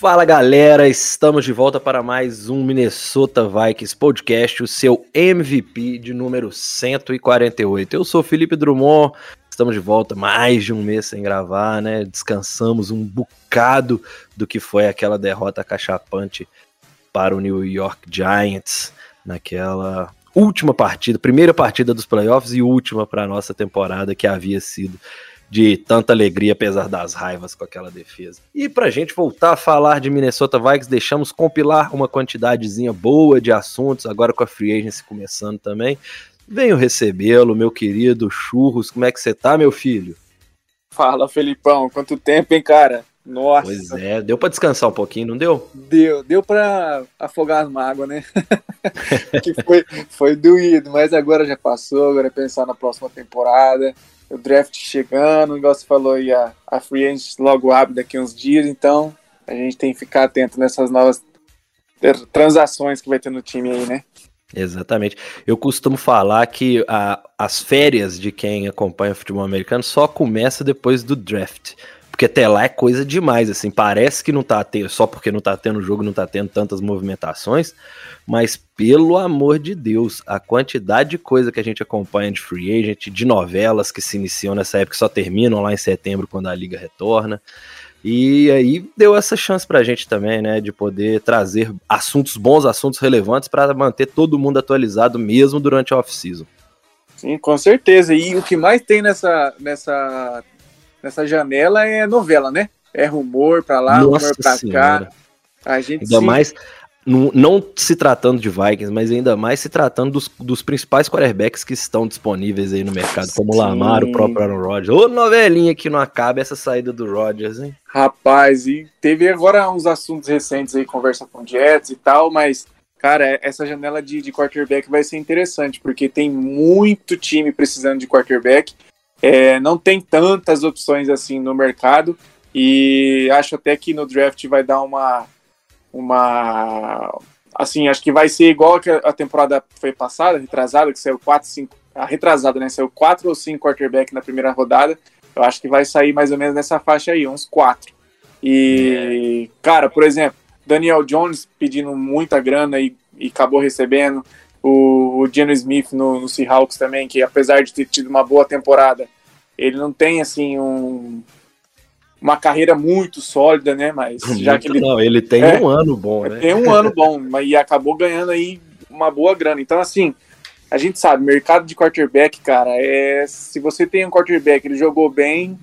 Fala galera, estamos de volta para mais um Minnesota Vikings podcast, o seu MVP de número 148. Eu sou Felipe Drummond, estamos de volta mais de um mês sem gravar, né? Descansamos um bocado do que foi aquela derrota cachapante para o New York Giants naquela última partida, primeira partida dos playoffs e última para a nossa temporada que havia sido de tanta alegria, apesar das raivas com aquela defesa. E para a gente voltar a falar de Minnesota Vikings, deixamos compilar uma quantidadezinha boa de assuntos, agora com a Free Agency começando também. Venho recebê-lo, meu querido Churros. Como é que você tá, meu filho? Fala, Felipão. Quanto tempo, hein, cara? Nossa. Pois é, deu para descansar um pouquinho, não deu? Deu, deu para afogar as mágoas, né? que foi, foi doído, mas agora já passou, agora é pensar na próxima temporada o draft chegando, igual você falou, e a, a free agent logo abre daqui uns dias, então a gente tem que ficar atento nessas novas transações que vai ter no time aí, né? Exatamente. Eu costumo falar que a, as férias de quem acompanha o futebol americano só começa depois do draft. Porque até lá é coisa demais, assim, parece que não tá tendo, só porque não tá tendo jogo, não tá tendo tantas movimentações, mas pelo amor de Deus, a quantidade de coisa que a gente acompanha de free agent, de novelas que se iniciam nessa época, só terminam lá em setembro quando a liga retorna. E aí deu essa chance pra gente também, né, de poder trazer assuntos bons, assuntos relevantes para manter todo mundo atualizado mesmo durante a off-season. Sim, com certeza. E o que mais tem nessa, nessa nessa janela é novela, né? É rumor pra lá, Nossa rumor pra senhora. cá. A gente ainda sim... mais, não, não, se tratando de Vikings, mas ainda mais se tratando dos, dos principais quarterbacks que estão disponíveis aí no mercado, como o Lamar, o próprio Aaron Rodgers. Ô, novelinha que não acaba essa saída do Rodgers, hein? Rapaz, e teve agora uns assuntos recentes aí, conversa com Jets e tal, mas Cara, essa janela de, de quarterback vai ser interessante, porque tem muito time precisando de quarterback é, não tem tantas opções assim no mercado e acho até que no draft vai dar uma uma assim, acho que vai ser igual que a temporada foi passada, retrasada, que saiu 4, 5, a retrasada, né, saiu 4 ou 5 quarterback na primeira rodada. Eu acho que vai sair mais ou menos nessa faixa aí, uns 4. E, cara, por exemplo, Daniel Jones pedindo muita grana e, e acabou recebendo o, o Geno Smith no, no Seahawks também, que apesar de ter tido uma boa temporada, ele não tem assim um, uma carreira muito sólida, né? Mas já que ele não, ele tem é, um ano bom, né? Tem um ano bom, mas e acabou ganhando aí uma boa grana. Então assim, a gente sabe, mercado de quarterback, cara, é se você tem um quarterback, ele jogou bem,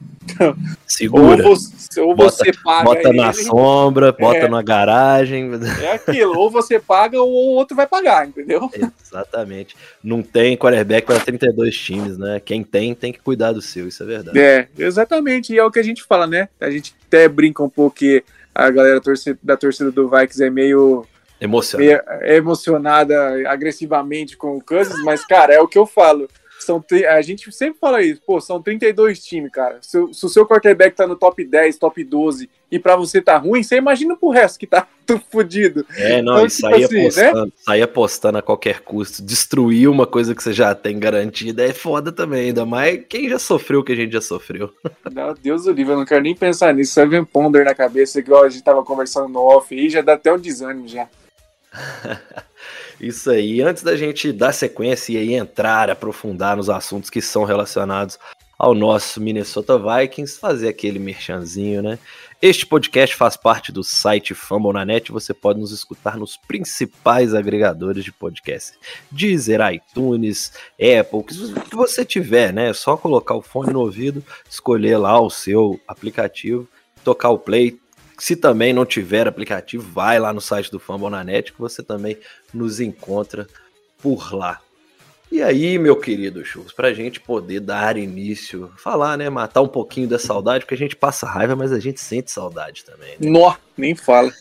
Segura. Ou você, ou bota, você paga. Bota ele, na sombra, bota é, na garagem. É aquilo, ou você paga ou o outro vai pagar, entendeu? Exatamente. Não tem quarterback para 32 times, né? Quem tem, tem que cuidar do seu, isso é verdade. É, exatamente. E é o que a gente fala, né? A gente até brinca um pouco que a galera da torcida do Vikings é meio. Emocionada. É emocionada agressivamente com o Cousins, mas, cara, é o que eu falo são, a gente sempre fala isso, pô, são 32 times, cara. Se, se o seu quarterback tá no top 10, top 12 e para você tá ruim, você imagina pro resto que tá tudo fodido. É, não, então, e sair, tipo assim, apostando, né? sair apostando a qualquer custo, destruir uma coisa que você já tem garantida é foda também, ainda mais quem já sofreu o que a gente já sofreu. Não, Deus do livro, eu não quero nem pensar nisso. Você vem ponder na cabeça, igual a gente tava conversando no off aí, já dá até um desânimo já. Isso aí. Antes da gente dar sequência e aí entrar, aprofundar nos assuntos que são relacionados ao nosso Minnesota Vikings, fazer aquele merchanzinho, né? Este podcast faz parte do site Fambonanet. Você pode nos escutar nos principais agregadores de podcast: Deezer, iTunes, Apple, o que você tiver, né? É só colocar o fone no ouvido, escolher lá o seu aplicativo, tocar o play, se também não tiver aplicativo, vai lá no site do Fambonanet que você também nos encontra por lá. E aí, meu querido Churros, para a gente poder dar início, falar, né, matar um pouquinho da saudade, porque a gente passa raiva, mas a gente sente saudade também. Né? Nó, nem fala.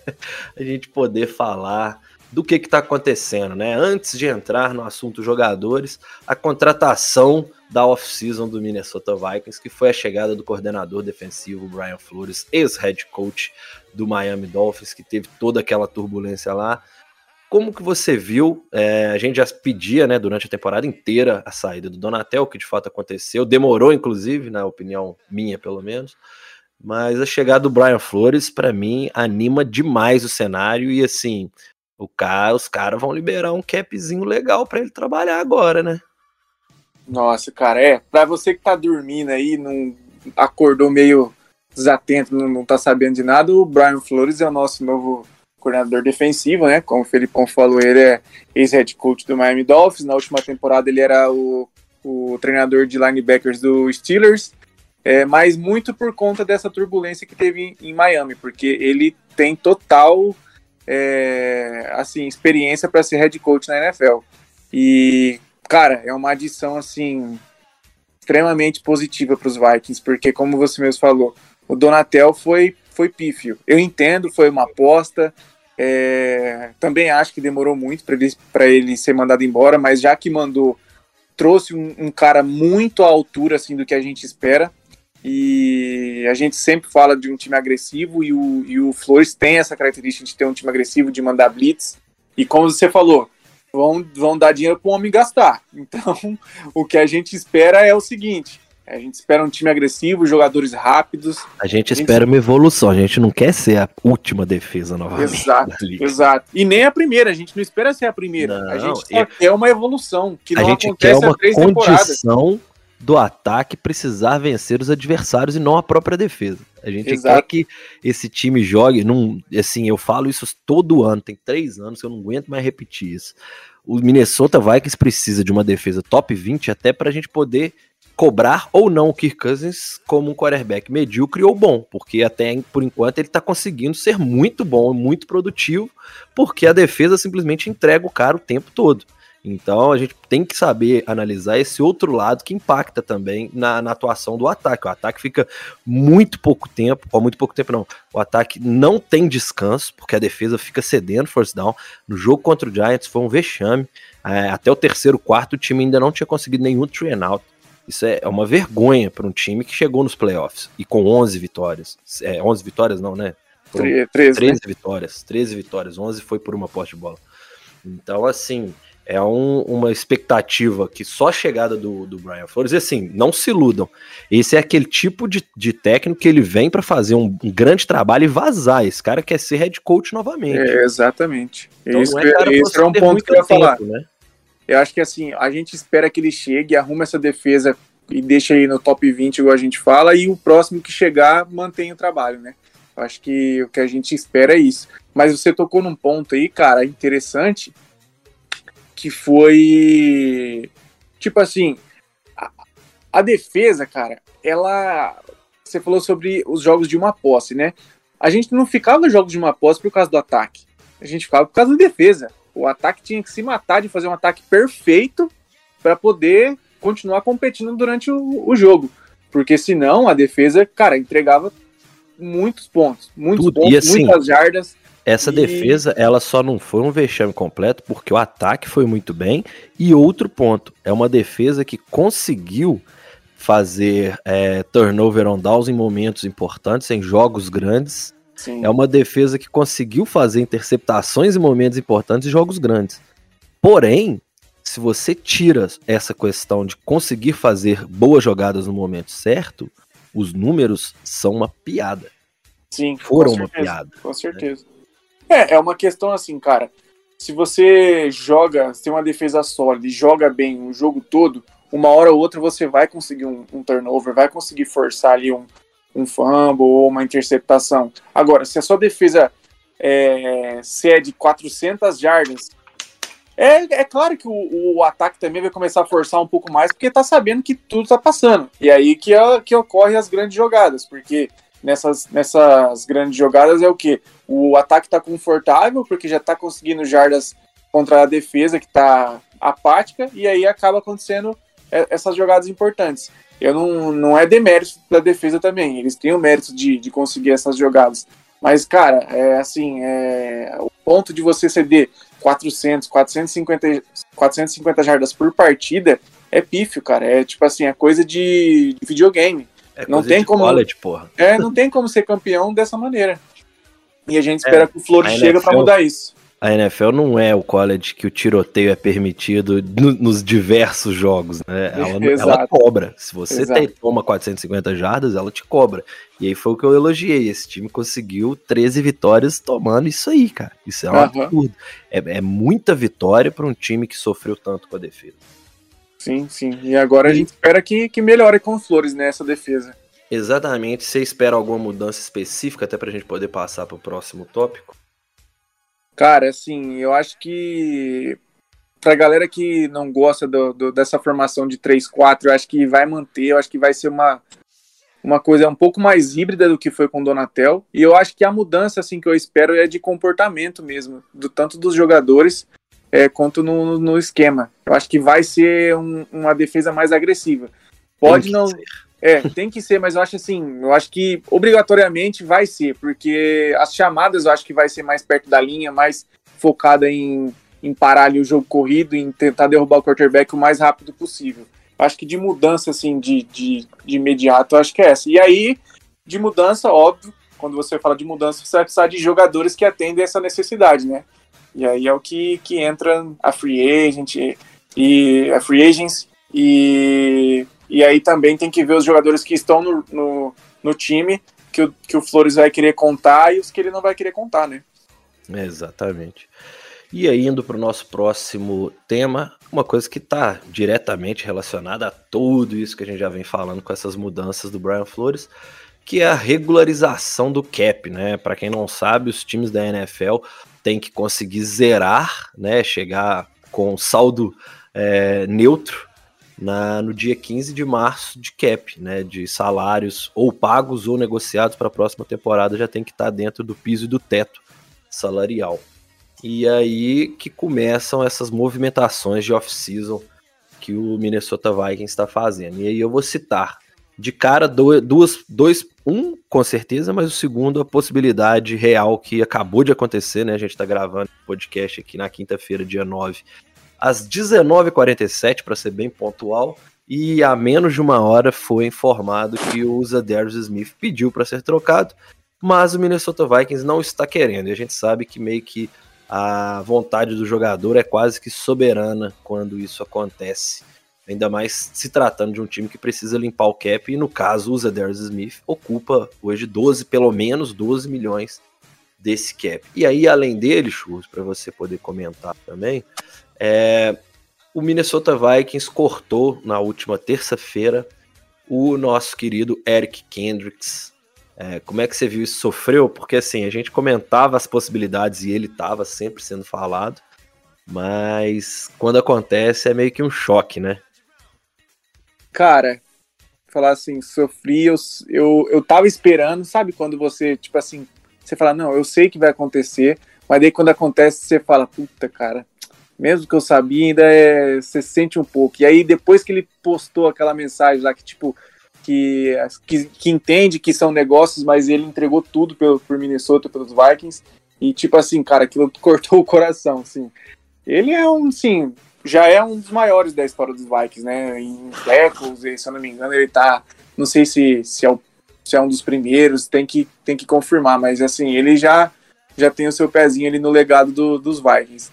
a gente poder falar do que está acontecendo, né? Antes de entrar no assunto jogadores, a contratação da off-season do Minnesota Vikings, que foi a chegada do coordenador defensivo Brian Flores, ex-head coach do Miami Dolphins, que teve toda aquela turbulência lá. Como que você viu? É, a gente já pedia, né, durante a temporada inteira a saída do Donatel, que de fato aconteceu, demorou inclusive, na opinião minha pelo menos. Mas a chegada do Brian Flores, para mim, anima demais o cenário e assim, o cara, os caras vão liberar um capzinho legal para ele trabalhar agora, né? Nossa, cara, é. Pra você que tá dormindo aí, não acordou meio desatento, não, não tá sabendo de nada, o Brian Flores é o nosso novo coordenador defensivo, né? Como o Felipão falou, ele é ex-head coach do Miami Dolphins. Na última temporada ele era o, o treinador de linebackers do Steelers. É, mas muito por conta dessa turbulência que teve em, em Miami, porque ele tem total é, assim experiência para ser head coach na NFL. E cara, é uma adição assim extremamente positiva para os Vikings, porque como você mesmo falou, o Donatel foi foi pífio. Eu entendo, foi uma aposta. É, também acho que demorou muito para ele, ele ser mandado embora, mas já que mandou, trouxe um, um, cara muito à altura assim do que a gente espera. E a gente sempre fala de um time agressivo e o, e o Flores tem essa característica de ter um time agressivo, de mandar blitz. E como você falou, vão, vão dar dinheiro para o homem gastar. Então, o que a gente espera é o seguinte: a gente espera um time agressivo, jogadores rápidos. A gente a espera gente... uma evolução, a gente não quer ser a última defesa novamente. Exato, exato. E nem a primeira, a gente não espera ser a primeira. Não, a gente só é... quer uma evolução, que a não gente quer uma condição do ataque precisar vencer os adversários e não a própria defesa. A gente Exato. quer que esse time jogue. Num, assim, eu falo isso todo ano, tem três anos que eu não aguento mais repetir isso. O Minnesota Vikings precisa de uma defesa top 20 até para a gente poder cobrar ou não o Kirk Cousins como um quarterback medíocre ou bom, porque até por enquanto ele está conseguindo ser muito bom, muito produtivo, porque a defesa simplesmente entrega o cara o tempo todo. Então a gente tem que saber analisar esse outro lado que impacta também na, na, atuação do ataque. O ataque fica muito pouco tempo, ou muito pouco tempo não. O ataque não tem descanso, porque a defesa fica cedendo force down. No jogo contra o Giants foi um vexame. É, até o terceiro quarto o time ainda não tinha conseguido nenhum three and out. Isso é, é uma vergonha para um time que chegou nos playoffs e com 11 vitórias. É, 11 vitórias não, né? 13, 13 né? vitórias. 13 vitórias. 11 foi por uma poste de bola. Então, assim, é um, uma expectativa que só a chegada do, do Brian Flores, e assim, não se iludam. Esse é aquele tipo de, de técnico que ele vem para fazer um, um, grande trabalho e vazar. Esse cara quer ser head coach novamente. É, exatamente. Então, isso, é, cara, esse é um ponto que eu ia falar. Né? Eu acho que assim, a gente espera que ele chegue, arrume essa defesa e deixe aí no top 20, igual a gente fala, e o próximo que chegar mantém o trabalho, né? Eu acho que o que a gente espera é isso. Mas você tocou num ponto aí, cara, interessante, que foi tipo assim, a, a, defesa, cara, ela você falou sobre os jogos de uma posse, né? A gente não ficava nos jogos de uma posse por causa do ataque. A gente ficava por causa da defesa. O ataque tinha que se matar de fazer um ataque perfeito para poder continuar competindo durante o, o, jogo. Porque senão a defesa, cara, entregava muitos pontos, muitos Tudo. pontos, assim, muitas jardas. Essa e... defesa, ela só não foi um vexame completo porque o ataque foi muito bem. E outro ponto, é uma defesa que conseguiu fazer é, turnover on downs em momentos importantes, em jogos grandes. Sim. É uma defesa que conseguiu fazer interceptações em momentos importantes em jogos grandes. Porém, se você tira essa questão de conseguir fazer boas jogadas no momento certo, os números são uma piada. Sim, foram uma piada. Com né? certeza. Né? É, é uma questão assim, cara. Se você joga, tem uma defesa sólida e joga bem o jogo todo, uma hora ou outra você vai conseguir um, um turnover, vai conseguir forçar ali um, um fumble ou uma interceptação. Agora, se a sua defesa é, cede 400 jardas, é, é claro que o, o, ataque também vai começar a forçar um pouco mais, porque tá sabendo que tudo tá passando. E aí que, é, que ocorre as grandes jogadas, porque nessas, nessas grandes jogadas é o que? O ataque está confortável, porque já está conseguindo jardas contra a defesa, que está apática, e aí acaba acontecendo essas jogadas importantes. Eu não, não é demérito da defesa também, eles têm o mérito de, de conseguir essas jogadas. Mas, cara, é assim, é, o ponto de você ceder 400, 450, 450 jardas por partida é pífio, cara. É tipo assim, é coisa de, de videogame. É não tem como. College, porra. É, não tem como ser campeão dessa maneira. E a gente espera é, que o Flores chegue para mudar isso. a NFL não é o college que o tiroteio é permitido no, nos diversos jogos, né? Ela, ela cobra. Se você tem, toma 450 jardas, ela te cobra. E aí foi o que eu elogiei. Esse time conseguiu 13 vitórias tomando isso aí, cara. Isso é um uhum. absurdo. É, é muita vitória para um time que sofreu tanto com a defesa. Sim, sim. E agora a gente espera que, que melhore com os Flores nessa defesa. Exatamente. Você espera alguma mudança específica até para a gente poder passar para o próximo tópico? Cara, assim, eu acho que pra galera que não gosta do, do, dessa formação de 3-4, eu acho que vai manter, eu acho que vai ser uma, uma coisa um pouco mais híbrida do que foi com o Donatel. E eu acho que a mudança assim que eu espero é de comportamento mesmo, do tanto dos jogadores é, quanto no, no esquema. Eu acho que vai ser um, uma defesa mais agressiva. Pode não. Ser. É, tem que ser, mas eu acho assim, eu acho que obrigatoriamente vai ser, porque as chamadas eu acho que vai ser mais perto da linha, mais focada em, em parar ali o jogo corrido, em tentar derrubar o quarterback o mais rápido possível. Eu acho que de mudança, assim, de, de, de imediato, eu acho que é essa. E aí, de mudança, óbvio, quando você fala de mudança, você vai precisar de jogadores que atendem essa necessidade, né? E aí é o que, que entra a free agent e a free agents e e aí também tem que ver os jogadores que estão no, no, no time, que o, que o Flores vai querer contar e os que ele não vai querer contar, né? Exatamente. E aí, indo para o nosso próximo tema, uma coisa que está diretamente relacionada a tudo isso que a gente já vem falando com essas mudanças do Brian Flores, que é a regularização do cap, né? Para quem não sabe, os times da NFL têm que conseguir zerar, né? Chegar com saldo é, neutro na, no dia 15 de março de cap, né, de salários ou pagos ou negociados para a próxima temporada já tem que estar tá dentro do piso e do teto salarial. E aí que começam essas movimentações de off-season que o Minnesota Vikings está fazendo. E aí eu vou citar de cara duas, dois, um com certeza, mas o segundo a possibilidade real que acabou de acontecer, né? A gente está gravando podcast aqui na quinta-feira, dia 9 às 19h47, para ser bem pontual, e há menos de uma hora foi informado que o Zadarius Smith pediu para ser trocado, mas o Minnesota Vikings não está querendo, e a gente sabe que meio que a vontade do jogador é quase que soberana quando isso acontece. Ainda mais se tratando de um time que precisa limpar o cap, e no caso o Zadarius Smith ocupa hoje 12, pelo menos 12 milhões desse cap. E aí, além dele, Churros, para você poder comentar também, é, o Minnesota Vikings cortou na última terça-feira o nosso querido Eric Kendricks. É, como é que você viu isso? Sofreu? Porque assim, a gente comentava as possibilidades e ele estava sempre sendo falado, mas quando acontece é meio que um choque, né? Cara, falar assim, sofri, eu, eu, eu tava esperando, sabe quando você, tipo assim, você fala, não, eu sei que vai acontecer, mas daí quando acontece você fala, puta, cara, mesmo que eu sabia, ainda é, você sente um pouco. E aí, depois que ele postou aquela mensagem lá que, tipo, que, que, que entende que são negócios, mas ele entregou tudo pelo, por Minnesota, pelos Vikings, e tipo assim, cara, aquilo cortou o coração, assim. Ele é um, sim, já é um dos maiores da história dos Vikings, né? Em tackles, se eu não me engano, ele tá, não sei se, se, é, o, se é um dos primeiros, tem que, tem que confirmar, mas assim, ele já, já tem o seu pezinho ali no legado do, dos Vikings.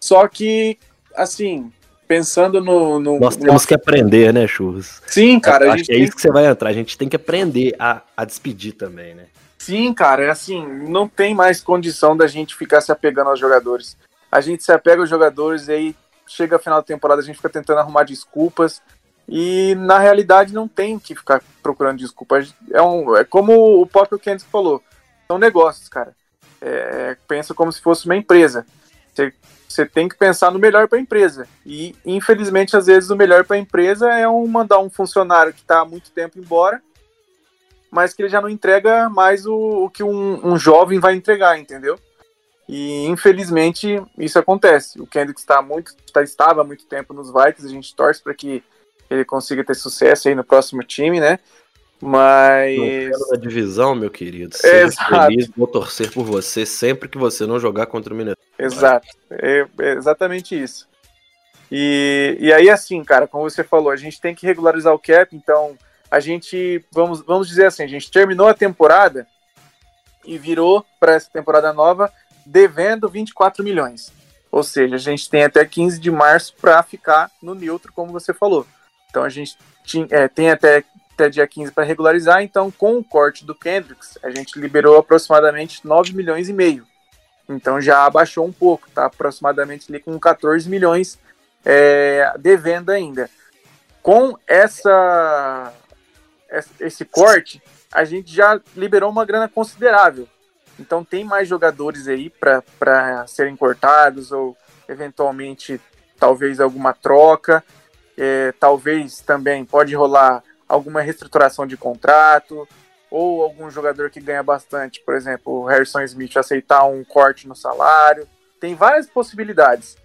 Só que, assim, pensando no. no Nós temos no... que aprender, né, Churros? Sim, cara. Acho que é isso que você vai entrar. A gente tem que aprender a, a despedir também, né? Sim, cara. É assim, não tem mais condição da gente ficar se apegando aos jogadores. A gente se apega aos jogadores e aí chega a final da temporada a gente fica tentando arrumar desculpas. E na realidade não tem que ficar procurando desculpas. É, um, é como o próprio Kennedy falou: são negócios, cara. É, pensa como se fosse uma empresa. Você você tem que pensar no melhor para a empresa. E, infelizmente, às vezes, o melhor para a empresa é um, mandar um funcionário que está há muito tempo embora, mas que ele já não entrega mais o, o que um, um, jovem vai entregar, entendeu? E, infelizmente, isso acontece. O Kendrick está muito, está, estava há muito tempo nos Vikings, a gente torce para que ele consiga ter sucesso aí no próximo time, né? Mas. Na divisão, meu querido. Seja Exato. feliz, vou torcer por você sempre que você não jogar contra o Minnesota. Exato. É, é exatamente isso. E, e aí, assim, cara, como você falou, a gente tem que regularizar o cap, então a gente, vamos, vamos dizer assim, a gente terminou a temporada e virou para essa temporada nova devendo 24 milhões. Ou seja, a gente tem até 15 de março para ficar no neutro, como você falou. Então a gente tinha, é, tem até, até dia 15 para regularizar. Então, com o corte do Kendricks, a gente liberou aproximadamente 9 milhões e meio. Então já abaixou um pouco, tá aproximadamente ali com 14 milhões é, devendo ainda. Com essa esse corte, a gente já liberou uma grana considerável. Então tem mais jogadores aí para serem cortados ou eventualmente talvez alguma troca. É, talvez também pode rolar alguma reestruturação de contrato ou algum jogador que ganha bastante, por exemplo, o Harrison Smith aceitar um corte no salário. Tem várias possibilidades.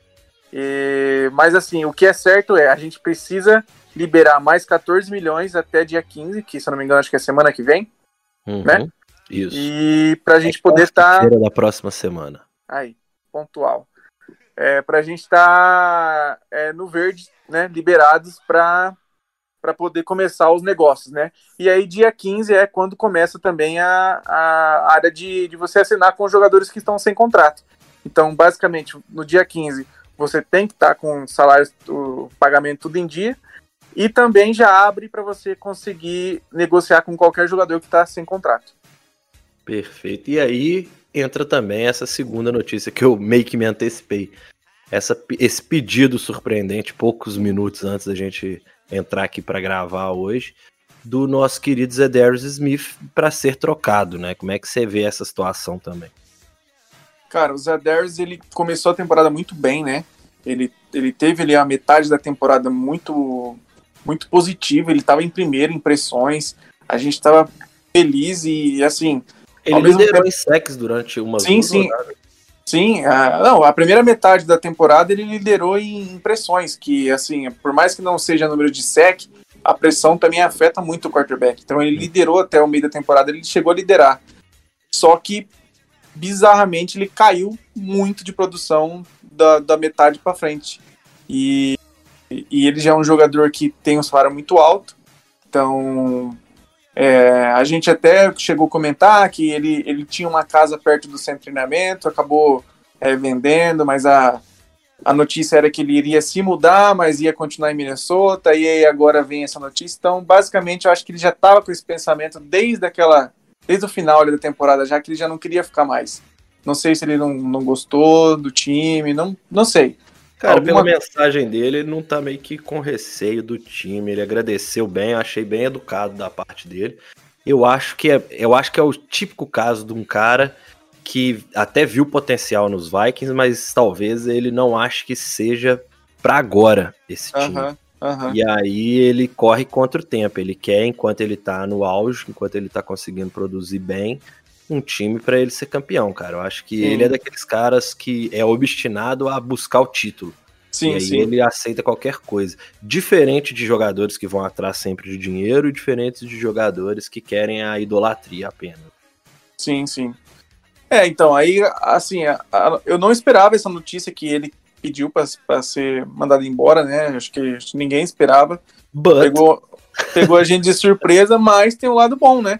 E, mas assim, o que é certo é a gente precisa liberar mais 14 milhões até dia 15, que se eu não me engano acho que é semana que vem, uhum, né? Isso. E para a gente poder estar tá... da próxima semana. Aí, pontual. É, para a gente estar tá, é, no verde, né? Liberados para para poder começar os negócios, né? E aí, dia 15 é quando começa também a, a área de, de você assinar com os jogadores que estão sem contrato. Então, basicamente, no dia 15, você tem que estar tá com salários, o pagamento tudo em dia, e também já abre para você conseguir negociar com qualquer jogador que está sem contrato. Perfeito. E aí entra também essa segunda notícia que eu meio que me antecipei. Essa, esse pedido surpreendente, poucos minutos antes da gente entrar aqui para gravar hoje, do nosso querido Zedarius Smith para ser trocado, né? Como é que você vê essa situação também? Cara, o Zedarius ele começou a temporada muito bem, né? Ele, ele teve ali a metade da temporada muito muito positivo, ele estava em primeiro, impressões, a gente estava feliz e assim. Ele liderou em sex durante uma Sim, sim. Sim, a, não, a primeira metade da temporada ele liderou em impressões, que assim, por mais que não seja número de sec, a pressão também afeta muito o quarterback. Então ele liderou até o meio da temporada, ele chegou a liderar. Só que bizarramente ele caiu muito de produção da, da metade para frente. E e ele já é um jogador que tem um salário muito alto. Então, é, a gente até chegou a comentar que ele, ele tinha uma casa perto do centro de treinamento, acabou é, vendendo, mas a, a notícia era que ele iria se mudar, mas ia continuar em Minnesota, e aí agora vem essa notícia. Então, basicamente, eu acho que ele já estava com esse pensamento desde aquela. Desde o final da temporada, já que ele já não queria ficar mais. Não sei se ele não, não gostou do time, não, não sei. Cara, Alguma... pela mensagem dele, ele não tá meio que com receio do time. Ele agradeceu bem, achei bem educado da parte dele. Eu acho que é, eu acho que é o típico caso de um cara que até viu potencial nos Vikings, mas talvez ele não ache que seja para agora esse time. Uhum, uhum. E aí ele corre contra o tempo. Ele quer, enquanto ele tá no auge, enquanto ele tá conseguindo produzir bem, um time para ele ser campeão, cara. Eu acho que sim. ele é daqueles caras que é obstinado a buscar o título. Sim, e aí sim. ele aceita qualquer coisa. Diferente de jogadores que vão atrás sempre de dinheiro e diferente de jogadores que querem a idolatria apenas. Sim, sim. É, então, aí, assim, a, a, eu não esperava essa notícia que ele pediu para ser mandado embora, né? Acho que, acho que ninguém esperava. But... Pegou, pegou a gente de surpresa, mas tem um lado bom, né?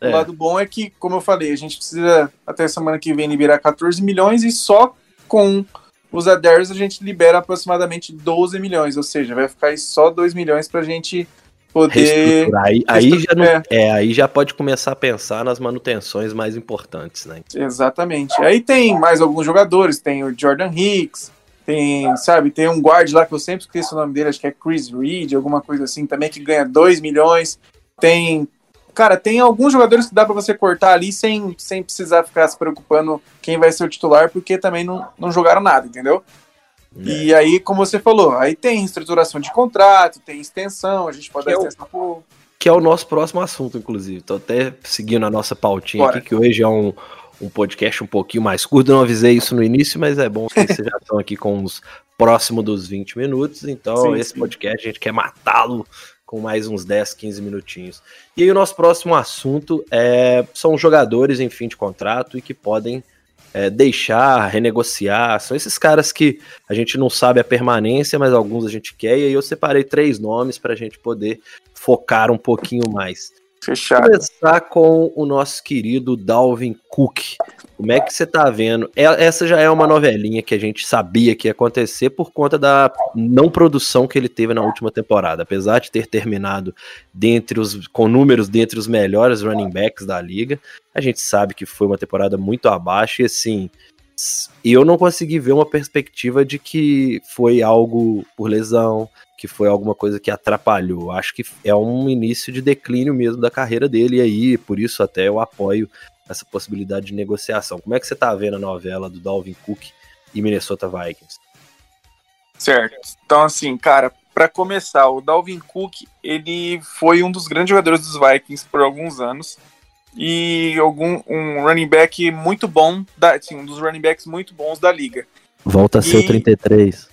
É. O lado bom é que, como eu falei, a gente precisa até semana que vem liberar 14 milhões e só com os Adares a gente libera aproximadamente 12 milhões, ou seja, vai ficar aí só 2 milhões pra gente poder. Aí, aí, já não, é. é, aí já pode começar a pensar nas manutenções mais importantes, né? Exatamente. Aí tem mais alguns jogadores, tem o Jordan Hicks, tem, sabe, tem um guard lá que eu sempre esqueço o nome dele, acho que é Chris Reed, alguma coisa assim, também que ganha 2 milhões. Tem cara, tem alguns jogadores que dá para você cortar ali sem, sem precisar ficar se preocupando quem vai ser o titular, porque também não, não jogaram nada, entendeu? É. E aí, como você falou, aí tem estruturação de contrato, tem extensão, a gente pode que dar é extensão o, Que é o nosso próximo assunto, inclusive. Tô até seguindo a nossa pautinha Bora. aqui, que hoje é um, um podcast um pouquinho mais curto. Eu não avisei isso no início, mas é bom que vocês já estão aqui com uns próximo dos 20 minutos. Então, sim, esse sim. podcast a gente quer matá-lo com mais uns 10, 15 minutinhos. E aí o nosso próximo assunto é, são jogadores em fim de contrato e que podem é, deixar, renegociar. São esses caras que a gente não sabe a permanência, mas alguns a gente quer. E aí eu separei três nomes para a gente poder focar um pouquinho mais. Fechado. Começar com o nosso querido Dalvin Cook. Como é que você tá vendo? É, essa já é uma novelinha que a gente sabia que ia acontecer por conta da não produção que ele teve na última temporada. Apesar de ter terminado dentre os, com números dentre os melhores running backs da liga, a gente sabe que foi uma temporada muito abaixo e assim. Eu não consegui ver uma perspectiva de que foi algo por lesão, que foi alguma coisa que atrapalhou. Acho que é um início de declínio mesmo da carreira dele, e aí, por isso até eu apoio essa possibilidade de negociação. Como é que você tá vendo a novela do Dalvin Cook e Minnesota Vikings? Certo. Então, assim, cara, para começar, o Dalvin Cook, ele foi um dos grandes jogadores dos Vikings por alguns anos e algum um running back muito bom, da, assim, um dos running backs muito bons da liga. Volta a ser o 33.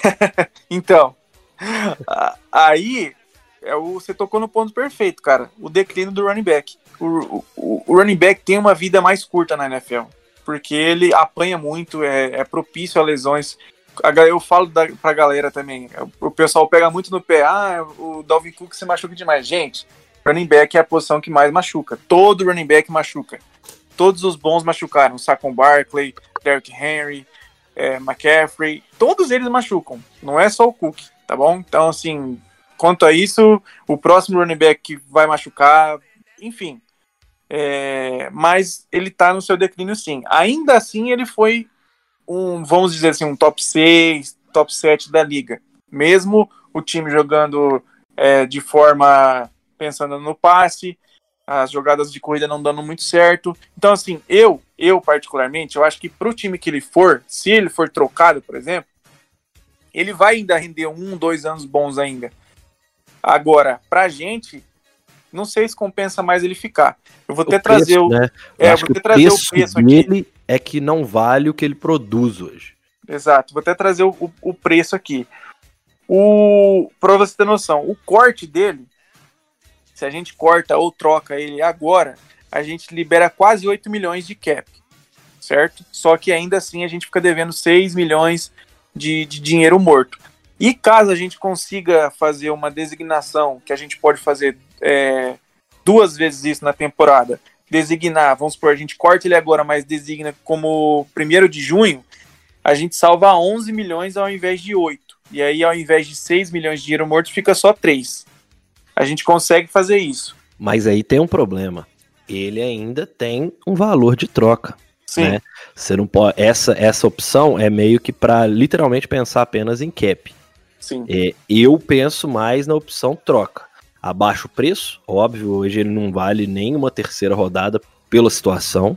então, Aí, é o, você tocou no ponto perfeito, cara. O declínio do running back. O, o, o, running back tem uma vida mais curta na NFL, porque ele apanha muito, é, é propício a lesões. Eu falo da, pra galera também, o pessoal pega muito no pé, ah, o Dalvin Cook se machuca demais. Gente, running back é a posição que mais machuca. Todo running back machuca. Todos os bons machucaram. Saquon Barkley, Derrick Henry, é, McCaffrey, todos eles machucam. Não é só o Cook tá bom? Então, assim, quanto a isso, o próximo running back vai machucar, enfim. É, mas ele tá no seu declínio sim. Ainda assim, ele foi um, vamos dizer assim, um top 6, top 7 da liga. Mesmo o time jogando é, de forma pensando no passe, as jogadas de corrida não dando muito certo. Então, assim, eu, eu particularmente, eu acho que para o time que ele for, se ele for trocado, por exemplo, ele vai ainda render um, dois anos bons ainda. Agora, pra gente, não sei se compensa mais ele ficar. Eu vou até trazer o. Né? É, vou ter trazer o preço dele aqui. é que não vale o que ele produz hoje. Exato, vou até trazer o, o, o preço aqui. O, pra você ter noção, o corte dele, se a gente corta ou troca ele agora, a gente libera quase 8 milhões de cap, certo? Só que ainda assim a gente fica devendo 6 milhões de, de dinheiro morto. E caso a gente consiga fazer uma designação, que a gente pode fazer é, duas vezes isso na temporada, designar, vamos supor, a gente corta ele agora, mas designa como primeiro de junho, a gente salva 11 milhões ao invés de 8. E aí, ao invés de 6 milhões de dinheiro morto, fica só 3. A gente consegue fazer isso. Mas aí tem um problema. Ele ainda tem um valor de troca. Sim. Né? Você não pode. Essa, essa opção é meio que para literalmente pensar apenas em cap. Sim. É, eu penso mais na opção troca. Abaixa o preço, óbvio, hoje ele não vale nem uma terceira rodada pela situação.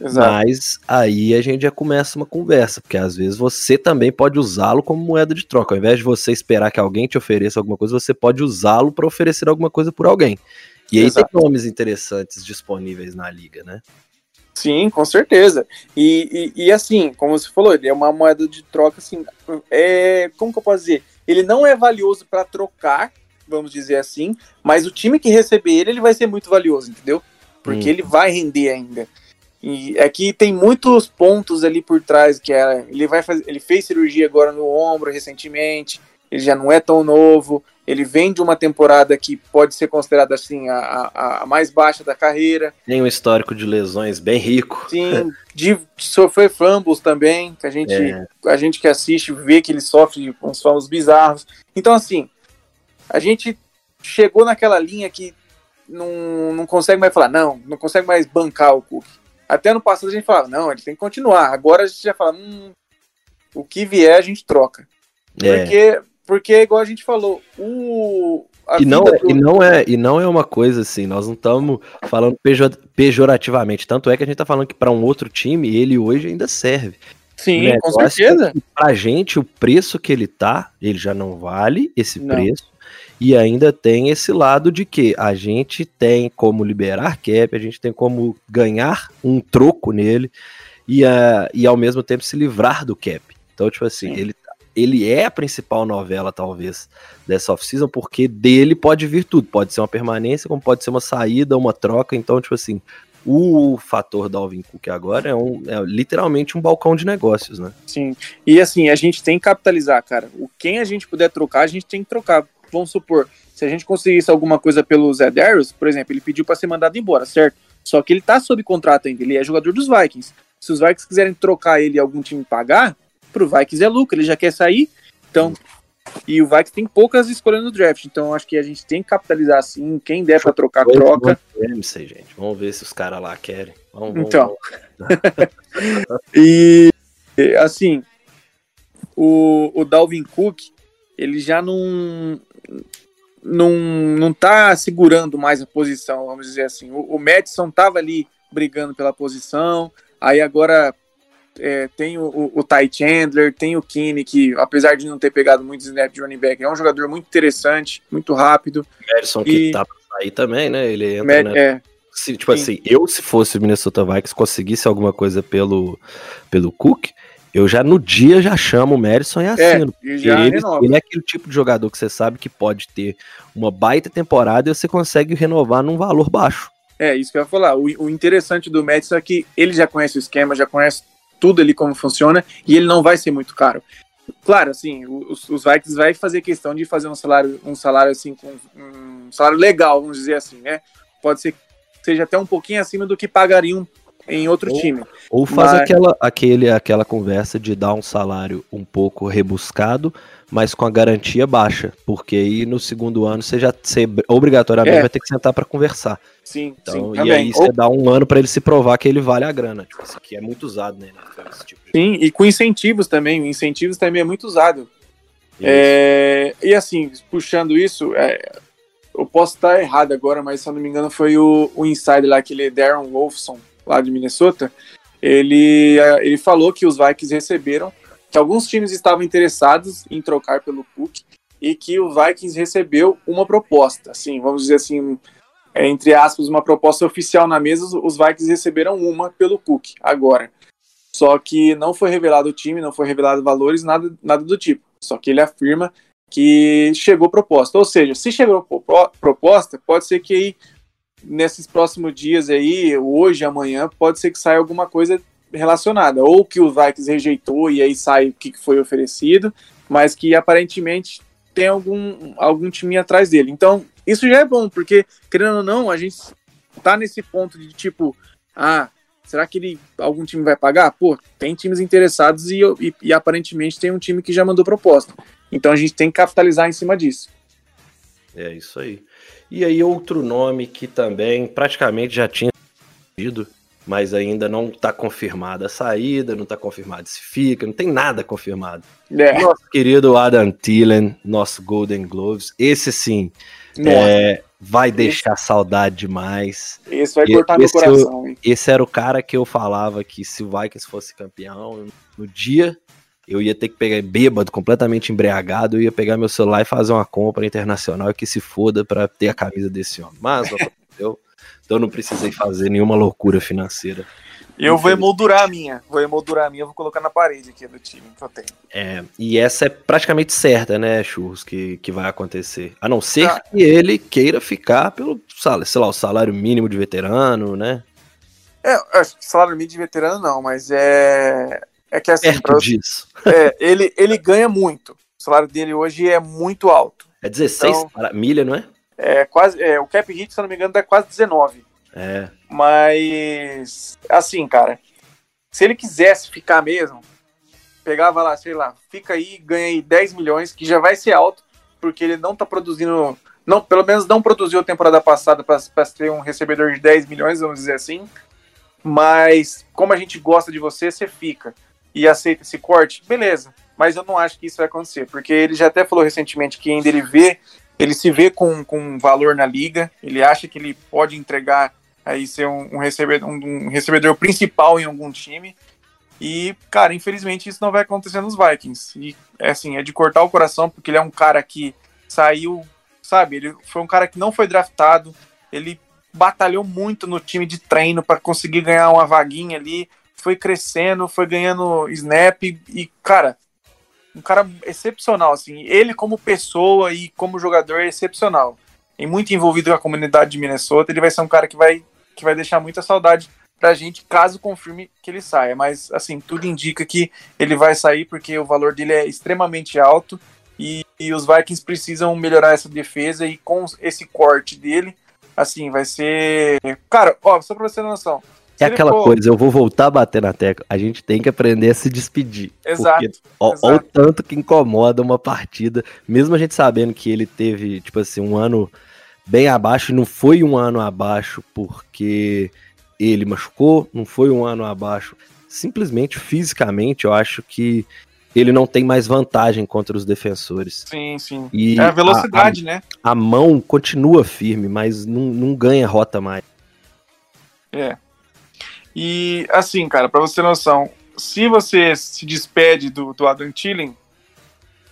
Exato. Mas aí a gente já começa uma conversa, porque às vezes você também pode usá-lo como moeda de troca. Ao invés de você esperar que alguém te ofereça alguma coisa, você pode usá-lo para oferecer alguma coisa por alguém. E aí Exato. tem nomes interessantes disponíveis na liga, né? Sim, com certeza. E, e, e, assim, como você falou, ele é uma moeda de troca, assim, é, como que eu posso dizer? Ele não é valioso para trocar, vamos dizer assim, mas o time que receber ele, ele vai ser muito valioso, entendeu? Porque hum. ele vai render ainda. E aqui é tem muitos pontos ali por trás, que é, ele vai fazer, ele fez cirurgia agora no ombro recentemente, ele já não é tão novo, ele vem de uma temporada que pode ser considerada assim a, a, a, mais baixa da carreira. Tem um histórico de lesões bem rico. Sim, de sofrer fumbles também, que a gente, é. a gente que assiste vê que ele sofre uns fumbles bizarros. Então, assim, a gente chegou naquela linha que não, não consegue mais falar, não, não consegue mais bancar o Cook. Até no passado a gente falava, não, ele tem que continuar. Agora a gente já fala, hum, o que vier a gente troca. É. Porque porque, igual a gente falou, o. E não, é, do... e, não é, e não é uma coisa assim, nós não estamos falando pejor, pejorativamente. Tanto é que a gente está falando que para um outro time, ele hoje ainda serve. Sim, com certeza. É pra gente, o preço que ele tá, ele já não vale esse não. preço. E ainda tem esse lado de que a gente tem como liberar cap, a gente tem como ganhar um troco nele e, uh, e ao mesmo tempo se livrar do cap. Então, tipo assim, Sim. ele ele é a principal novela, talvez, dessa off-season, porque dele pode vir tudo. Pode ser uma permanência, como pode ser uma saída, uma troca. Então, tipo assim, o fator Dalvin Cook agora é, um, é literalmente um balcão de negócios, né? Sim. E assim, a gente tem que capitalizar, cara. O quem a gente puder trocar, a gente tem que trocar. vamos supor, se a gente conseguisse alguma coisa pelo Zé Darius, por exemplo, ele pediu para ser mandado embora, certo? Só que ele tá sob contrato ainda, ele é jogador dos Vikings. Se os Vikings quiserem trocar ele e algum time pagar, pro Vikings é lucro, ele já quer sair. Então, e o Vikings tem poucas escolhas no draft, então acho que a gente tem que capitalizar assim, quem der para trocar, troca. Gente. Vamos ver se os caras lá querem. Vamos, vamos, então. Vamos. e assim, o, o Dalvin Cook, ele já não não, não tá segurando mais a posição, vamos dizer assim. O, o Madison tava ali brigando pela posição, aí agora é, tem o, o, Ty Chandler, tem o Kine, que apesar de não ter pegado muitos snaps de running back, é um jogador muito interessante, muito rápido. Madison e... que tá pra sair também, né? Ele entra, né? É. Se, tipo Sim. assim, eu se fosse o Minnesota Vikings conseguisse alguma coisa pelo, pelo Cook, eu já no dia já chamo o Madison e é, assino. É, ele, ele, é aquele tipo de jogador que você sabe que pode ter uma baita temporada e você consegue renovar num valor baixo. É, isso que eu ia falar. O, o interessante do Madison é que ele já conhece o esquema, já conhece tudo ali como funciona e ele não vai ser muito caro. Claro, assim, os, os Vikings vai fazer questão de fazer um salário, um salário assim, com um salário legal, vamos dizer assim, né? Pode ser que seja até um pouquinho acima do que pagariam em outro ou, time. Ou faz mas... aquela, aquele, aquela conversa de dar um salário um pouco rebuscado, mas com a garantia baixa, porque aí no segundo ano você já você, obrigatoriamente é. vai ter que sentar para conversar. Sim, então, sim, E aí você dá um ano para ele se provar que ele vale a grana. Tipo, isso aqui é muito usado, né? Tipo de... Sim, e com incentivos também. Incentivos também é muito usado. É, e assim, puxando isso, é, eu posso estar errado agora, mas se eu não me engano foi o, o insider lá, aquele Darren Wolfson, lá de Minnesota, ele, é, ele falou que os Vikings receberam, que alguns times estavam interessados em trocar pelo Cook e que o Vikings recebeu uma proposta, assim, vamos dizer assim, é, entre aspas, uma proposta oficial na mesa, os Vikings receberam uma pelo Cook agora. Só que não foi revelado o time, não foi revelado valores, nada, nada do tipo. Só que ele afirma que chegou proposta. Ou seja, se chegou proposta, pode ser que aí nesses próximos dias aí, hoje, amanhã, pode ser que saia alguma coisa relacionada. Ou que o Vikings rejeitou e aí sai o que foi oferecido, mas que aparentemente tem algum, algum time atrás dele. Então, isso já é bom, porque, querendo ou não, a gente tá nesse ponto de tipo, ah, será que ele, algum time vai pagar? Pô, tem times interessados e, e, e aparentemente tem um time que já mandou proposta. Então a gente tem que capitalizar em cima disso. É isso aí. E aí, outro nome que também praticamente já tinha sido, mas ainda não está confirmada a saída, não está confirmado se fica, não tem nada confirmado. É. Nosso querido Adam Thielen, nosso Golden Gloves, esse sim é, vai deixar esse... saudade demais. Esse vai cortar esse, meu coração. esse era o cara que eu falava que se o Vikings fosse campeão, no dia eu ia ter que pegar bêbado, completamente embriagado, eu ia pegar meu celular e fazer uma compra internacional que se foda para ter a camisa desse homem. Mas eu, então não precisei fazer nenhuma loucura financeira. Eu vou emoldurar a minha, vou emoldurar a minha, vou colocar na parede aqui do time que eu tenho. É, e essa é praticamente certa, né, Churros, que, que vai acontecer. A não ser ah. que ele queira ficar pelo, sei lá, o salário mínimo de veterano, né? É, acho que salário mínimo de veterano não, mas é é que assim, Perto pra, disso. É, ele, ele ganha muito. O salário dele hoje é muito alto. É 16 então, milha, não é? É quase. É, o cap hit, se eu não me engano, é quase 19. É. Mas assim, cara, se ele quisesse ficar mesmo, pegava lá, sei lá, fica aí, ganha aí 10 milhões, que já vai ser alto, porque ele não tá produzindo. Não, pelo menos não produziu a temporada passada para ter um recebedor de 10 milhões, vamos dizer assim. Mas como a gente gosta de você, você fica e aceita esse corte, beleza. Mas eu não acho que isso vai acontecer, porque ele já até falou recentemente que ainda ele vê, ele se vê com, com valor na liga, ele acha que ele pode entregar aí ser um, um recebedor, um, um recebedor principal em algum time. E, cara, infelizmente isso não vai acontecer nos Vikings. E, é assim, é de cortar o coração, porque ele é um cara que saiu, sabe? Ele foi um cara que não foi draftado, ele batalhou muito no time de treino para conseguir ganhar uma vaguinha ali foi crescendo, foi ganhando snap e, cara, um cara excepcional, assim. Ele como pessoa e como jogador é excepcional. E muito envolvido com a comunidade de Minnesota, ele vai ser um cara que vai, que vai deixar muita saudade pra gente, caso confirme que ele saia. Mas, assim, tudo indica que ele vai sair porque o valor dele é extremamente alto e e os Vikings precisam melhorar essa defesa e com esse corte dele, assim, vai ser. Cara, ó, só pra você ter noção. É aquela for... coisa, eu vou voltar a bater na tecla. A gente tem que aprender a se despedir. Exato. Porque, ó, exato. ó, o tanto que incomoda uma partida, mesmo a gente sabendo que ele teve, tipo assim, um ano bem abaixo, e não foi um ano abaixo porque ele machucou, não foi um ano abaixo. Simplesmente fisicamente, eu acho que ele não tem mais vantagem contra os defensores. Sim, sim. E é a velocidade, a, a, né? A mão continua firme, mas não, não ganha rota mais. É. E assim, cara, para você ter noção, se você se despede do, do Adam Thielen,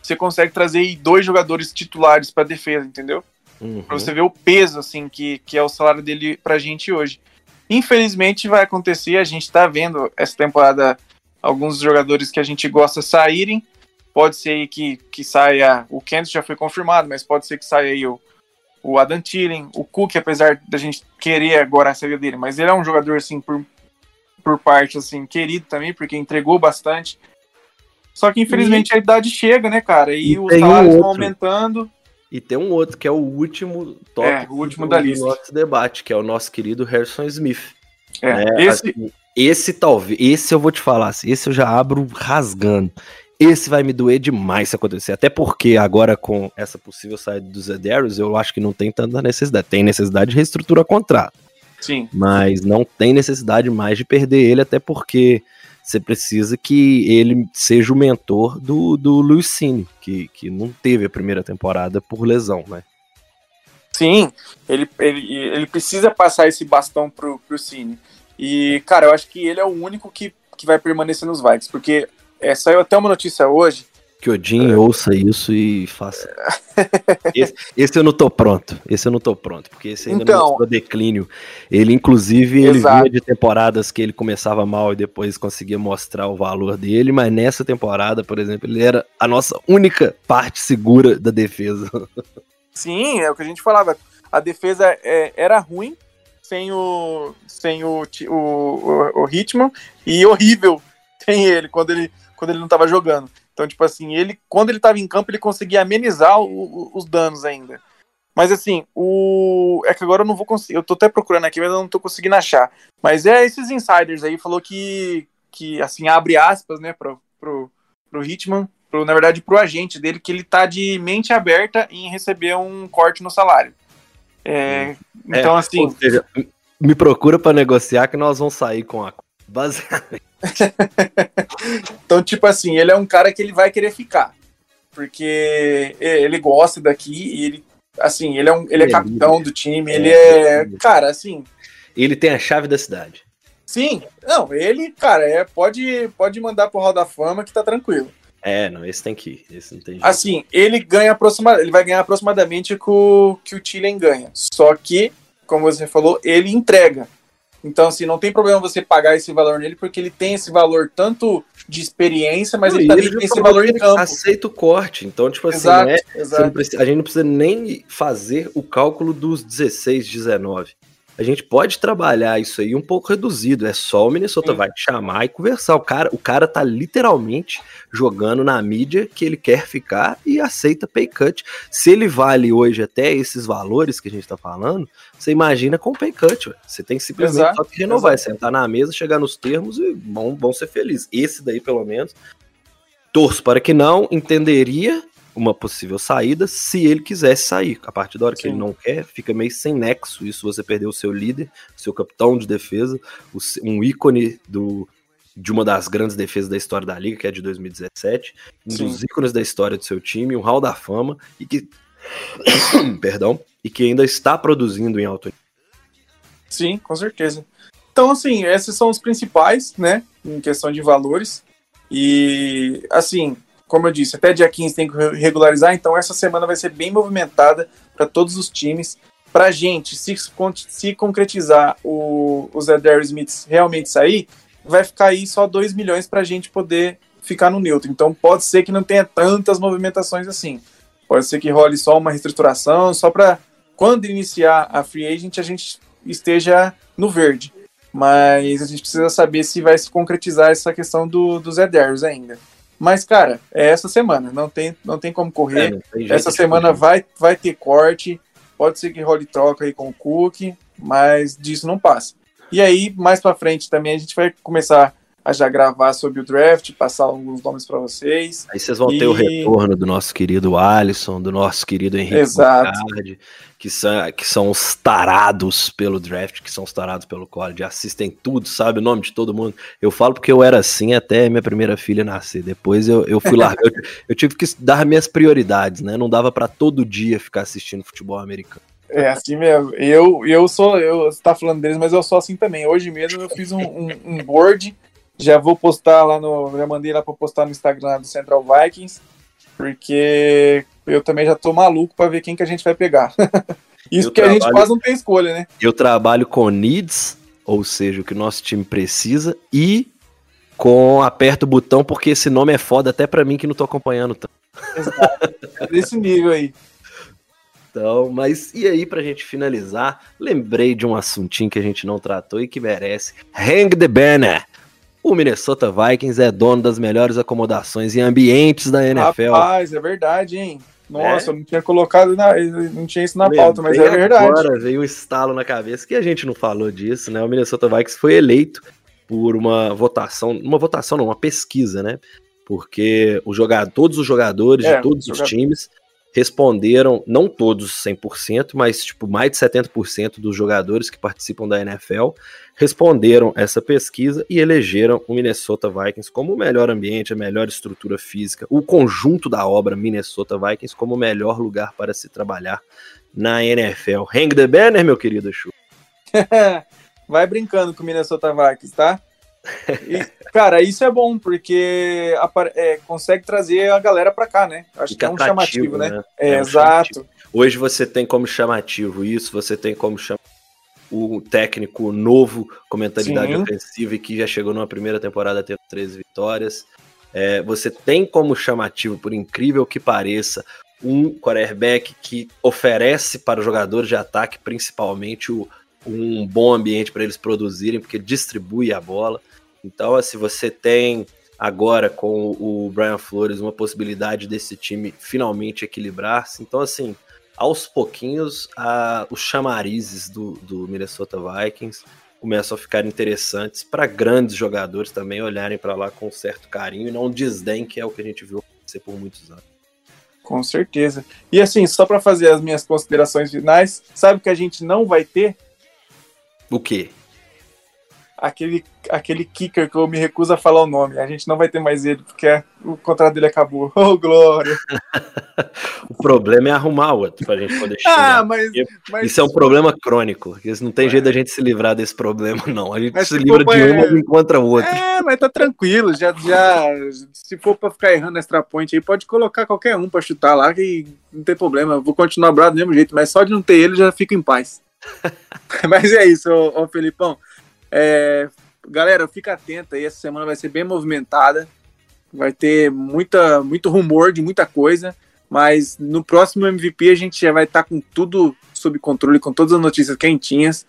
você consegue trazer dois jogadores titulares para defesa, entendeu? Uhum. Pra você ver o peso, assim, que, que é o salário dele pra gente hoje. Infelizmente vai acontecer, a gente tá vendo essa temporada alguns jogadores que a gente gosta saírem. Pode ser aí que, que saia. O Kent já foi confirmado, mas pode ser que saia aí o, o Adam Thielen, o Cook, apesar da gente querer agora a saída dele, mas ele é um jogador assim por, por parte assim querido também, porque entregou bastante. Só que infelizmente e... a idade chega, né, cara? E, e os salários um vão aumentando. E tem um outro que é o último top é, o último do, da lista. nosso debate, que é o nosso querido Harrison Smith. É, né? esse... Assim, esse talvez, esse eu vou te falar, assim, esse eu já abro rasgando. Esse vai me doer demais se acontecer. Até porque agora com essa possível saída dos Zedarius, eu acho que não tem tanta necessidade. Tem necessidade de reestruturar contrato. Sim. Mas não tem necessidade mais de perder ele, até porque você precisa que ele seja o mentor do, do Luiz Cine, que, que não teve a primeira temporada por lesão, né? Sim, ele, ele, ele precisa passar esse bastão pro, pro Cine. E, cara, eu acho que ele é o único que, que vai permanecer nos Vikings, porque é, saiu até uma notícia hoje. Que Odin é. ouça isso e faça. esse, esse, eu não tô pronto. Esse eu não tô pronto, porque esse ainda então, não declínio. Ele, inclusive, ele exato. vinha de temporadas que ele começava mal e depois conseguia mostrar o valor dele, mas nessa temporada, por exemplo, ele era a nossa única parte segura da defesa. Sim, é o que a gente falava. A defesa é, era ruim, sem o sem o, o, o, o Hitman e horrível sem ele quando ele quando ele não estava jogando. Então, tipo assim, ele quando ele estava em campo, ele conseguia amenizar o, os danos ainda. Mas assim, o é que agora eu não vou conseguir, eu tô até procurando aqui, mas eu não tô conseguindo achar. Mas é esses insiders aí falou que que assim abre aspas, né, pro pro, pro Hitman, pro, na verdade pro agente dele que ele tá de mente aberta em receber um corte no salário. É, então, é, assim. Seja, me procura para negociar que nós vamos sair com a. Basicamente. então, tipo assim, ele é um cara que ele vai querer ficar. Porque ele gosta daqui e ele, assim, ele é, um, ele é, é capitão do time, ele é, é. Cara, assim. Ele tem a chave da cidade. Sim, não, ele, cara, é, pode, pode mandar pro Hall da Fama que tá tranquilo. É, não, esse tem que ir. Esse não tem jeito. Assim, ele ganha aproximadamente. Ele vai ganhar aproximadamente com que o Tillen ganha. Só que, como você falou, ele entrega. Então, assim, não tem problema você pagar esse valor nele, porque ele tem esse valor tanto de experiência, mas não, ele também tem esse valor em campo. Aceita o corte. Então, tipo assim, exato, né, exato. Precisa, a gente não precisa nem fazer o cálculo dos 16, 19 a gente pode trabalhar isso aí um pouco reduzido. É só o Minnesota Sim. vai te chamar e conversar. O cara, o cara tá literalmente jogando na mídia que ele quer ficar e aceita pay cut. Se ele vale hoje até esses valores que a gente tá falando, você imagina com pay cut. Ué. Você tem que simplesmente Exato. só que renovar, Exato. sentar na mesa, chegar nos termos e vão, vão ser felizes. Esse daí, pelo menos, torço para que não, entenderia uma possível saída se ele quisesse sair. A partir da hora Sim. que ele não quer, fica meio sem nexo. Isso você perdeu o seu líder, o seu capitão de defesa, um ícone do, de uma das grandes defesas da história da liga, que é de 2017, um Sim. dos ícones da história do seu time, um hall da fama e que perdão, e que ainda está produzindo em alto nível. Sim, com certeza. Então, assim, esses são os principais, né, em questão de valores. E, assim, como eu disse, até dia 15 tem que regularizar, então essa semana vai ser bem movimentada para todos os times. Para a gente, se, se concretizar o, o Zedar Smith realmente sair, vai ficar aí só 2 milhões para a gente poder ficar no neutro. Então pode ser que não tenha tantas movimentações assim. Pode ser que role só uma reestruturação, só para quando iniciar a free agent a gente esteja no verde. Mas a gente precisa saber se vai se concretizar essa questão do, dos Eders ainda. Mas, cara, é essa semana, não tem, não tem como correr. É, tem essa semana vai, vai ter corte, pode ser que role troca aí com o Cook, mas disso não passa. E aí, mais para frente também, a gente vai começar a já gravar sobre o draft, passar alguns nomes para vocês. Aí vocês vão e... ter o retorno do nosso querido Alisson, do nosso querido Henrique Exato. que são, que são os tarados pelo draft, que são os tarados pelo college, assistem tudo, sabe o nome de todo mundo. Eu falo porque eu era assim até minha primeira filha nascer. Depois eu, eu fui lá, eu, eu tive que dar minhas prioridades, né? Não dava para todo dia ficar assistindo futebol americano. É assim mesmo. Eu, eu sou, eu você tá falando deles, mas eu sou assim também. Hoje mesmo eu fiz um, um, um board já vou postar lá no. Já mandei lá pra postar no Instagram do Central Vikings, porque eu também já tô maluco para ver quem que a gente vai pegar. Isso eu que trabalho, a gente quase não tem escolha, né? Eu trabalho com needs, ou seja, o que o nosso time precisa, e com aperta o botão, porque esse nome é foda até para mim que não tô acompanhando tanto. Exato. É desse nível aí. Então, mas e aí, pra gente finalizar, lembrei de um assuntinho que a gente não tratou e que merece. Hang the banner! O Minnesota Vikings é dono das melhores acomodações e ambientes da NFL. Rapaz, é verdade, hein? Nossa, é? eu não tinha colocado, na, não tinha isso na Lembrei pauta, mas é verdade. Agora veio um estalo na cabeça que a gente não falou disso, né? O Minnesota Vikings foi eleito por uma votação, uma votação não, uma pesquisa, né? Porque o jogador, todos os jogadores é, de todos os times responderam, não todos 100%, mas tipo mais de 70% dos jogadores que participam da NFL responderam essa pesquisa e elegeram o Minnesota Vikings como o melhor ambiente, a melhor estrutura física, o conjunto da obra Minnesota Vikings como o melhor lugar para se trabalhar na NFL. Hang the banner, meu querido Chu. Vai brincando com o Minnesota Vikings, tá? E, cara, isso é bom, porque é, consegue trazer a galera pra cá, né? Acho Fica que é um chamativo, né? né? É, é um exato. Chamativo. Hoje você tem como chamativo isso, você tem como chamativo o técnico novo com mentalidade Sim. ofensiva e que já chegou numa primeira temporada tendo 13 vitórias. É, você tem como chamativo, por incrível que pareça, um quarterback que oferece para os jogadores de ataque, principalmente, o, um bom ambiente para eles produzirem, porque distribui a bola. Então, assim, você tem agora com o Brian Flores uma possibilidade desse time finalmente equilibrar-se. Então, assim, aos pouquinhos, a, os chamarizes do, do Minnesota Vikings começam a ficar interessantes para grandes jogadores também olharem para lá com certo carinho e não desdém, que é o que a gente viu acontecer por muitos anos. Com certeza. E assim, só para fazer as minhas considerações finais, sabe que a gente não vai ter? O quê? aquele, aquele kicker que eu me recuso a falar o nome. A gente não vai ter mais ele, porque o contrato dele acabou. Oh, glória! o problema é arrumar outro pra gente poder chegar. Ah, mas, mas, Isso é um problema crônico. Não tem é. jeito da gente se livrar desse problema, não. A gente mas se livra de um e encontra o outro. É, mas tá tranquilo. Já, já, se for pra ficar errando extra point aí, pode colocar qualquer um pra chutar lá, que não tem problema. Eu vou continuar bravo do mesmo jeito, mas só de não ter ele já fico em paz. mas é isso, ô, ô Felipão. É, galera, fica atenta aí, essa semana vai ser bem movimentada. Vai ter muita, muito rumor de muita coisa, mas no próximo MVP a gente já vai estar tá com tudo sob controle, com todas as notícias quentinhas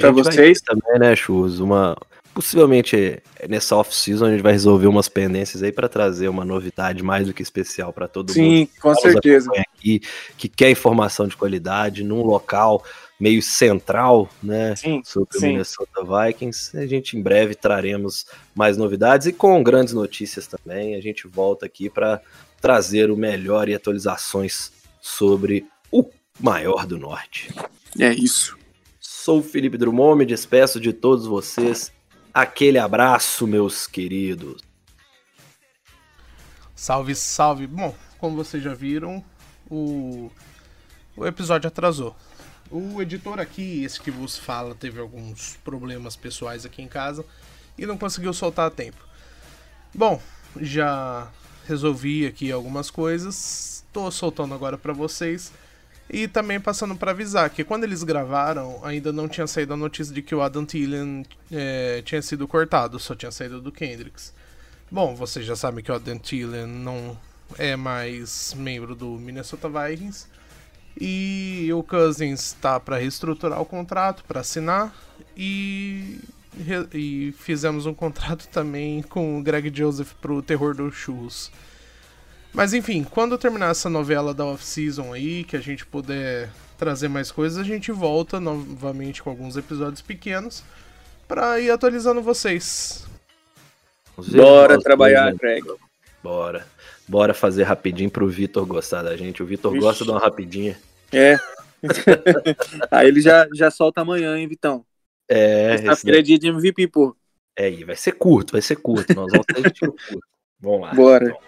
para vocês. também, né, Chus? Uma possivelmente nessa off-season a gente vai resolver umas pendências aí para trazer uma novidade mais do que especial para todo Sim, mundo. Sim, com certeza. Aqui, que quer informação de qualidade num local meio central, né, sim, sobre sim. o Minnesota Vikings. A gente em breve traremos mais novidades e com grandes notícias também. A gente volta aqui para trazer o melhor e atualizações sobre o maior do norte. É isso. Sou o Felipe Drummond, me despeço de todos vocês. Aquele abraço, meus queridos. Salve, salve. Bom, como vocês já viram, o, o episódio atrasou. O editor aqui, esse que vos fala, teve alguns problemas pessoais aqui em casa e não conseguiu soltar a tempo. Bom, já resolvi aqui algumas coisas, tô soltando agora para vocês e também passando para avisar que quando eles gravaram ainda não tinha saído a notícia de que o Adam Thielen é, tinha sido cortado, só tinha saído do Kendricks. Bom, vocês já sabem que o Adam Thielen não é mais membro do Minnesota Vikings e o Cousins está para reestruturar o contrato, para assinar. E e fizemos um contrato também com o Greg Joseph pro Terror dos Churros. Mas enfim, quando terminar essa novela da off-season aí, que a gente puder trazer mais coisas, a gente volta novamente com alguns episódios pequenos para ir atualizando vocês. Bora trabalhar, Greg. Bora. Bora fazer rapidinho pro Vitor gostar da gente. O Vitor gosta de uma rapidinha. É. Aí ele já, já solta amanhã, hein, Vitão? É. Sexta-feira é dia de MVP, pô. É, e vai ser curto, vai ser curto. Nós vamos ter curto. Vamos lá. Bora. Então.